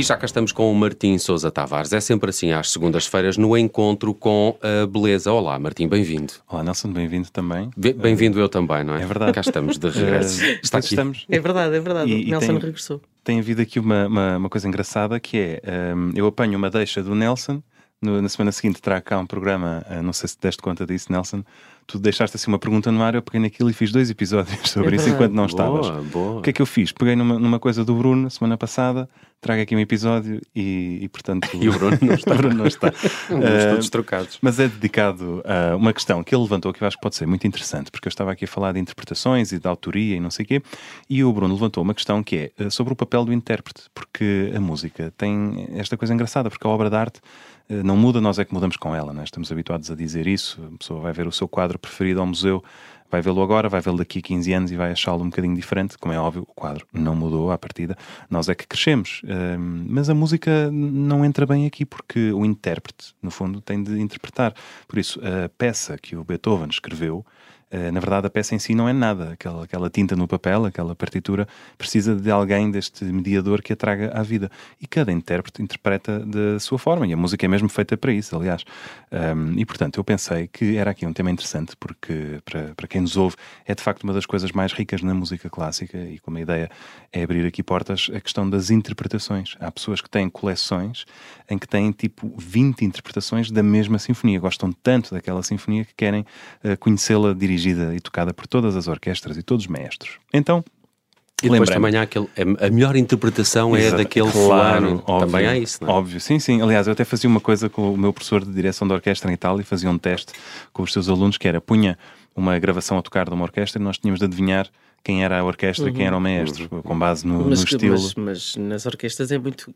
E já cá estamos com o Martim Sousa Tavares. É sempre assim às segundas-feiras no encontro com a beleza. Olá, Martim, bem-vindo. Olá, Nelson, bem-vindo também. Bem-vindo eu também, não é? É verdade. Cá estamos de regresso. Uh, Está aqui. Estamos. É verdade, é verdade. E- Nelson tem- regressou. Tem havido aqui uma, uma, uma coisa engraçada que é: um, eu apanho uma deixa do Nelson. no- na semana seguinte terá cá um programa, uh, não sei se te deste conta disso, Nelson. Tu deixaste assim uma pergunta no ar, eu peguei naquilo e fiz dois episódios sobre É isso enquanto não estavas. Boa, boa. O que é que eu fiz? Peguei numa, numa coisa do Bruno, semana passada, trago aqui um episódio e, e portanto. E o Bruno não está. Bruno não está. Uh, todos trocados. Mas é dedicado a uma questão que ele levantou que eu acho que pode ser muito interessante, porque eu estava aqui a falar de interpretações e de autoria e não sei o quê, e o Bruno levantou uma questão que é eh, sobre o papel do intérprete, porque a música tem esta coisa engraçada, porque a obra de arte eh, não muda, nós é que mudamos com ela, né? estamos habituados a dizer isso. A pessoa vai ver o seu quadro preferido ao museu, vai vê-lo agora, vai vê-lo daqui a 15 anos e vai achá-lo um bocadinho diferente. Como é óbvio, o quadro não mudou à partida, nós é que crescemos. Hum, mas a música não entra bem aqui porque o intérprete, no fundo, tem de interpretar. Por isso, a peça que o Beethoven escreveu. Eh, Na verdade, a peça em si não é nada. Aquela, aquela tinta no papel, aquela partitura, precisa de alguém deste mediador que a traga à vida. E cada intérprete interpreta da sua forma. E a música é mesmo feita para isso, aliás. Um, e, portanto, eu pensei que era aqui um tema interessante, porque para, para quem nos ouve, é de facto uma das coisas mais ricas na música clássica. E como a ideia é abrir aqui portas, a questão das interpretações. Há pessoas que têm coleções em que têm tipo 20 interpretações da mesma sinfonia. Gostam tanto daquela sinfonia que querem eh, conhecê-la dirigida e tocada por todas as orquestras e todos os maestros. Então, E depois também há aquele. A melhor interpretação é Exato, daquele claro, fulano. óbvio, Também há isso, não é? Óbvio, sim, sim. Aliás, eu até fazia uma coisa com o meu professor de direção de orquestra em Itália, fazia um teste com os seus alunos, que era, punha uma gravação a tocar de uma orquestra e nós tínhamos de adivinhar quem era a orquestra e quem era o maestro, com base no, no Mas, estilo. mas, mas nas orquestras é muito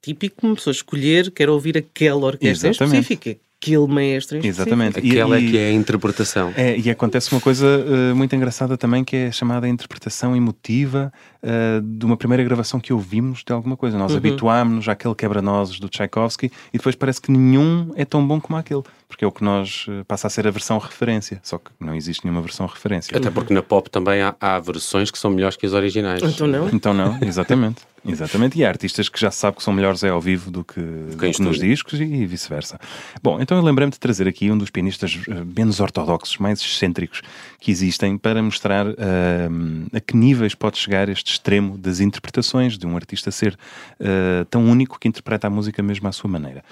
típico uma pessoa escolher, quer ouvir aquela orquestra Exatamente. específico, aquele maestro. Exatamente. E- Aquela e- é que é a interpretação. É, e acontece uma coisa eh, muito engraçada também, que é a chamada interpretação emotiva eh, de uma primeira gravação que ouvimos de alguma coisa. Nós habituámos-nos àquele quebra-nozes do Tchaikovsky e depois parece que nenhum é tão bom como aquele, porque é o que nós eh, passa a ser a versão referência. Só que não existe nenhuma versão referência. Até porque na pop também há, há versões que são melhores que as originais. Então não? Então não, exatamente. Exatamente. E há artistas que já se sabe que são melhores é ao vivo do que, do que nos discos e vice-versa. Bom, então eu lembrei-me de trazer aqui um dos pianistas eh, menos ortodoxos, mais excêntricos que existem para mostrar ah, a que níveis pode chegar este extremo das interpretações de um artista ser ah, tão único que interpreta a música mesmo à sua maneira.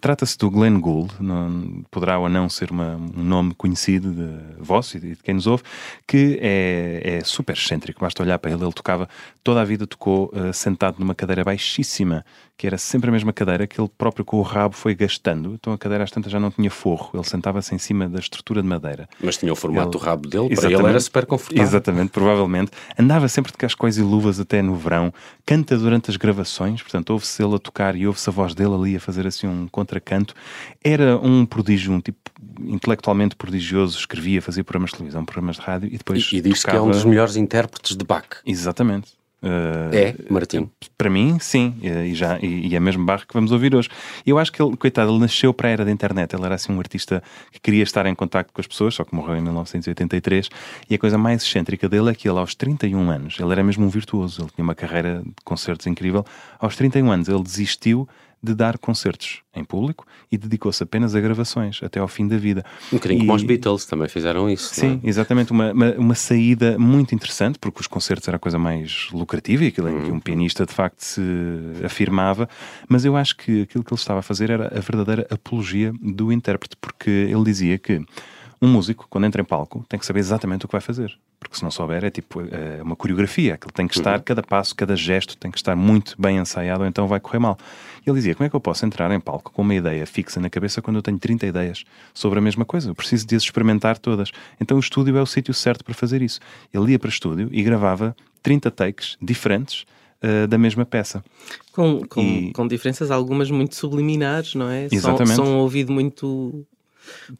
Trata-se do Glenn Gould, não- poderá ou não ser uma- um nome conhecido de vosso e de, de quem nos ouve, que é, é super excêntrico, basta olhar para ele. Ele tocava, toda a vida tocou ah, sentado numa cadeira baixíssima, que era sempre a mesma cadeira que ele próprio com o rabo foi gastando. Então a cadeira às tantas já não tinha forro, ele sentava-se em cima da estrutura de madeira. Mas tinha o formato do Ele- rabo dele, para Exatamente. ele era super confortável. Exatamente, provavelmente. Andava sempre de cascóis e luvas até no verão. Canta durante as gravações, portanto, ouve-se ele a tocar e ouve-se a voz dele ali a fazer assim um contracanto. Era um prodígio, um tipo intelectualmente prodigioso. Escrevia, fazia programas de televisão, programas de rádio e depois. E, e diz que é um tocava- dos melhores intérpretes de Bach. Exatamente. Uh, É, Martim. para mim, sim, e, já, e, e é mesmo Barro que vamos ouvir hoje. Eu acho que ele, coitado, ele nasceu para a era da internet. Ele era assim um artista que queria estar em contacto com as pessoas, só que morreu em 1983. E a coisa mais excêntrica dele é que ele, aos 31 anos, ele era mesmo um virtuoso. Ele tinha uma carreira de concertos incrível. Aos 31 anos, ele desistiu de dar concertos em público e dedicou-se apenas a gravações até ao fim da vida. Um bocadinho E- como os Beatles também fizeram isso. Sim, não é? exatamente. Uma, uma, uma saída muito interessante, porque os concertos era a coisa mais lucrativa e aquilo em que um pianista de facto se afirmava. Mas eu acho que aquilo que ele estava a fazer era a verdadeira apologia do intérprete, porque ele dizia que um músico, quando entra em palco, tem que saber exatamente o que vai fazer. Porque se não souber, é tipo é uma coreografia. Aquilo tem que estar, cada passo, cada gesto tem que estar muito bem ensaiado, ou então vai correr mal. E ele dizia: como é que eu posso entrar em palco com uma ideia fixa na cabeça quando eu tenho 30 ideias sobre a mesma coisa? Eu preciso de as experimentar todas. Então o estúdio é o sítio certo para fazer isso. Ele ia para o estúdio e gravava 30 takes diferentes eh, da mesma peça. Com, com, E- com diferenças, algumas muito subliminares, não é? Exatamente. São, são um ouvido muito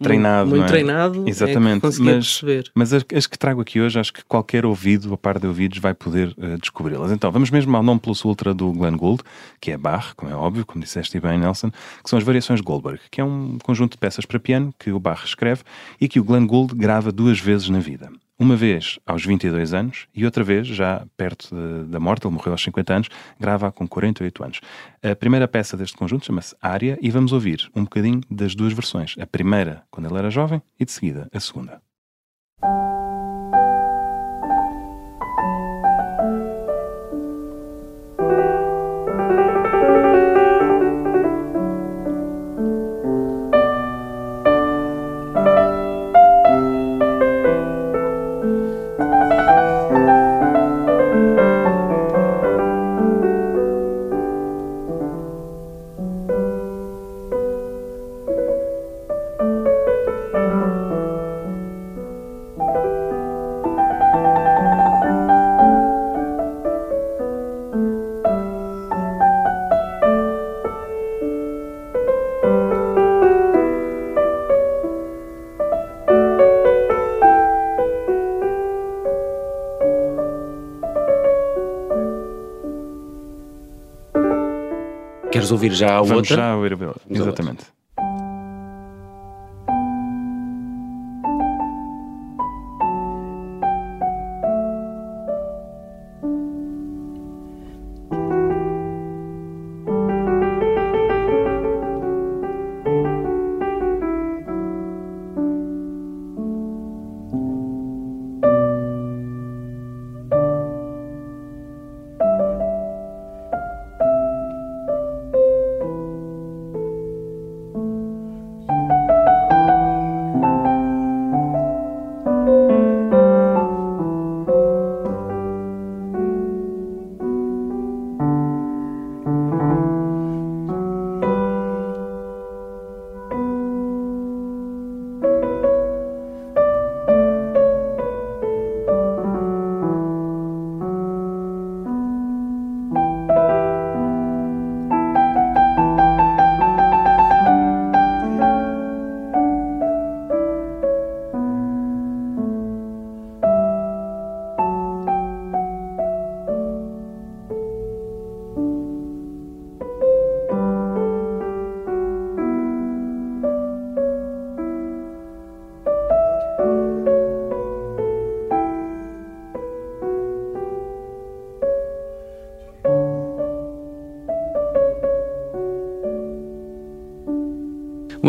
Treinado, muito é? treinado. Exatamente. É que conseguia mas, perceber. mas as, as que trago aqui hoje, acho que qualquer ouvido, a par de ouvidos, vai poder eh, descobri-las. Então, vamos mesmo ao nome plus ultra do Glenn Gould, que é Bach, como é óbvio, como disseste bem, Nelson, que são as variações Goldberg, que é um conjunto de peças para piano que o Bach escreve e que o Glenn Gould grava duas vezes na vida. Uma vez aos 22 anos e outra vez, já perto de, da morte, ele morreu aos 50 anos, grava com 48 anos. A primeira peça deste conjunto chama-se Área e vamos ouvir um bocadinho das duas versões. A primeira, quando ele era jovem, e de seguida, a segunda. Queres ouvir já a Vamos outra? já ouvir a. Exatamente.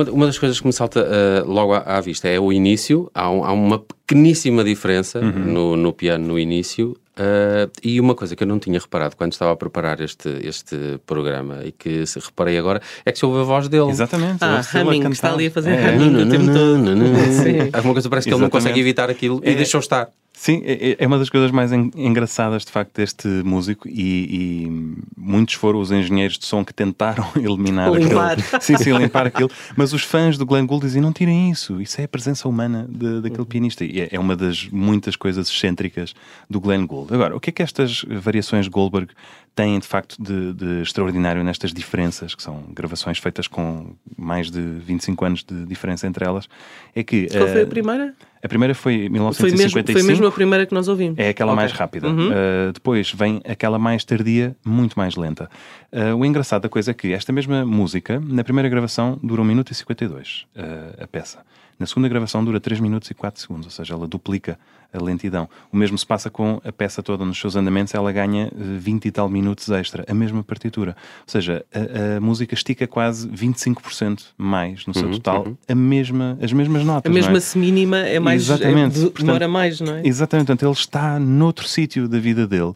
Uma, uma das coisas que me salta ah, logo à, à vista é o início. Há, um- há uma pequeníssima diferença no, no piano no início. ah, e uma coisa que eu não tinha reparado quando estava a preparar este, este programa e que se reparei agora é que se ouve a voz dele. Exatamente. Ah, humming, cantar. está ali a fazer É. humming o tempo todo. Alguma coisa parece que ele não consegue Exatamente. evitar aquilo e É. deixou estar. Sim, é, é uma das coisas mais en- engraçadas de facto deste músico e, e muitos foram os engenheiros de som que tentaram eliminar Limpar. aquele. Sim, sim, limpar aquilo. Mas os fãs do Glenn Gould dizem não tirem isso, isso é a presença humana de- daquele pianista. E é, é uma das muitas coisas excêntricas do Glenn Gould. Agora, o que é que estas variações de Goldberg têm de facto de, de extraordinário nestas diferenças, que são gravações feitas com mais de 25 anos de diferença entre elas? É que. Qual foi eh, a primeira? A primeira foi em Foi mesmo, 1955. foi mesmo a primeira que nós ouvimos. É aquela Ok. mais rápida. Uhum. Uh, depois vem aquela mais tardia, muito mais lenta. Uh, o engraçado da coisa é que esta mesma música, na primeira gravação, dura 1 minuto e 52, uh, a peça. Na segunda gravação dura 3 minutos e 4 segundos, ou seja, ela duplica a lentidão. O mesmo se passa com a peça toda nos seus andamentos, ela ganha uh, 20 e tal minutos extra, a mesma partitura. Ou seja, a, a música estica quase 25% mais no seu total, a mesma, as mesmas notas. A não é? mesma se mínima é mais. Exatamente. é- de- Portanto, demora mais, não é? Exatamente, portanto, ele está noutro sítio da vida dele.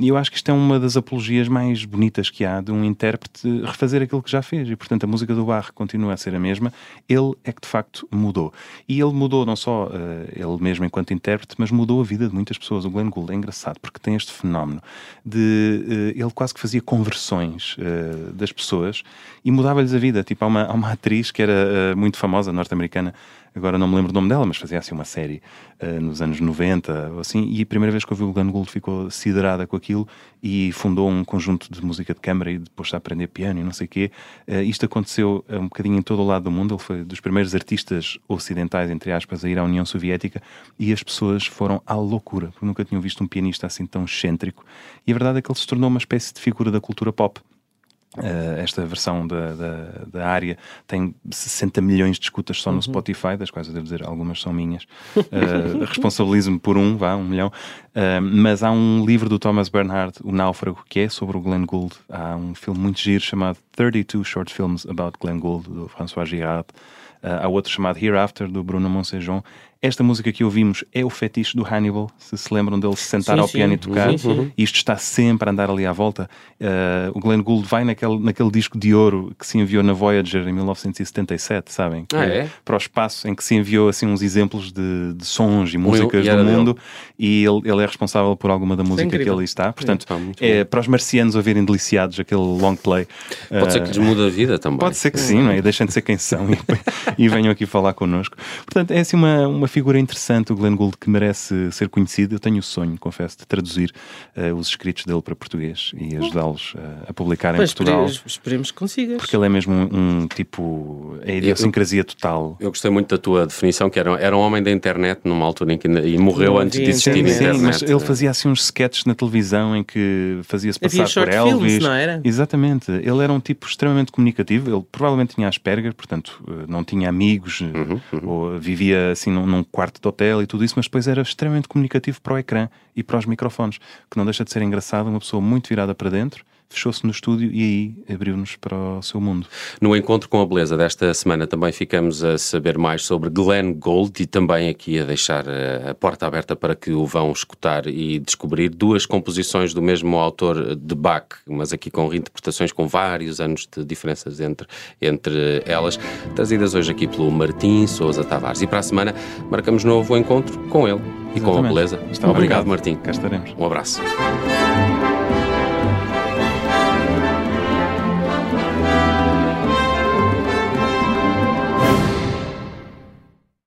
E eu acho que isto é uma das apologias mais bonitas que há de um intérprete refazer aquilo que já fez. E, portanto, a música do Barre continua a ser a mesma. Ele é que, de facto, mudou. E ele mudou não só uh, ele mesmo enquanto intérprete, mas mudou a vida de muitas pessoas. O Glenn Gould é engraçado porque tem este fenómeno de... uh, ele quase que fazia conversões uh, das pessoas e mudava-lhes a vida. Tipo, há uma, há uma atriz que era muito famosa, norte-americana, agora não me lembro o nome dela, mas fazia assim uma série nos anos 90 ou assim, e a primeira vez que ouviu o Glenn Gould ficou siderada com aquilo e fundou um conjunto de música de câmara e depois está a aprender piano e não sei o quê. Uh, isto aconteceu uh, um bocadinho em todo o lado do mundo, ele foi dos primeiros artistas ocidentais, entre aspas, a ir à União Soviética e as pessoas foram à loucura, porque nunca tinham visto um pianista assim tão excêntrico. E a verdade é que ele se tornou uma espécie de figura da cultura pop. Uh, esta versão da, da, da, área tem 60 milhões de escutas só no uhum. Spotify, das quais eu devo dizer algumas são minhas. Uh, Responsabilizo-me por um, vá, um milhão. Uh, mas há um livro do Thomas Bernhard, O Náufrago, que é sobre o Glenn Gould. Há um filme muito giro chamado 32 Short Films About Glenn Gould, do François Girard. há outro chamado Hereafter, do Bruno Monsejon. Esta música que ouvimos é o fetiche do Hannibal, se se lembram dele se sentar sim, ao piano sim. e tocar. Uhum. Isto está sempre a andar ali à volta. Uh, o Glenn Gould vai naquele, naquele disco de ouro que se enviou na Voyager em 1977, sabem? Ah, é? Para o espaço, em que se enviou assim uns exemplos de, de sons e músicas do mundo dele. e ele, ele, é responsável por alguma da música que ali está. Portanto, é, para os marcianos ouvirem deliciados aquele long play. Pode uh, ser que lhes mude a vida também. Pode ser que sim, não é? Deixem de ser quem são e, e venham aqui falar connosco. Portanto, é assim uma, uma figura interessante, o Glenn Gould, que merece ser conhecido. Eu tenho o sonho, confesso, de traduzir uh, os escritos dele para português e ajudá-los uh, a publicar em Portugal. Esperemos, esperemos que consigas. Porque ele é mesmo um, um tipo. É idiosincrasia total. Eu gostei muito da tua definição, que era, era um homem da internet numa altura em que e morreu antes de existir sim, internet. Sim, mas ele fazia assim uns sketches na televisão em que fazia-se passar por Elvis. Filmes, não era? Exatamente. Ele era um tipo extremamente comunicativo. Ele provavelmente tinha Asperger, portanto, eh, não tinha amigos, uhum, uhum. ou vivia assim num, num quarto de hotel e tudo isso, mas depois era extremamente comunicativo para o ecrã e para os microfones, que não deixa de ser engraçado, uma pessoa muito virada para dentro fechou-se no estúdio e aí abriu-nos para o seu mundo. No Encontro com a Beleza desta semana também ficamos a saber mais sobre Glenn Gould e também aqui a deixar eh, a porta aberta para que o vão escutar e descobrir duas composições do mesmo autor de Bach, mas aqui com reinterpretações com vários anos de diferenças entre, entre elas, trazidas hoje aqui pelo Martim Sousa Tavares. E para a semana marcamos novo encontro com ele e Exatamente. com a beleza. Está obrigado, obrigado, Martim. Cá estaremos. Um abraço.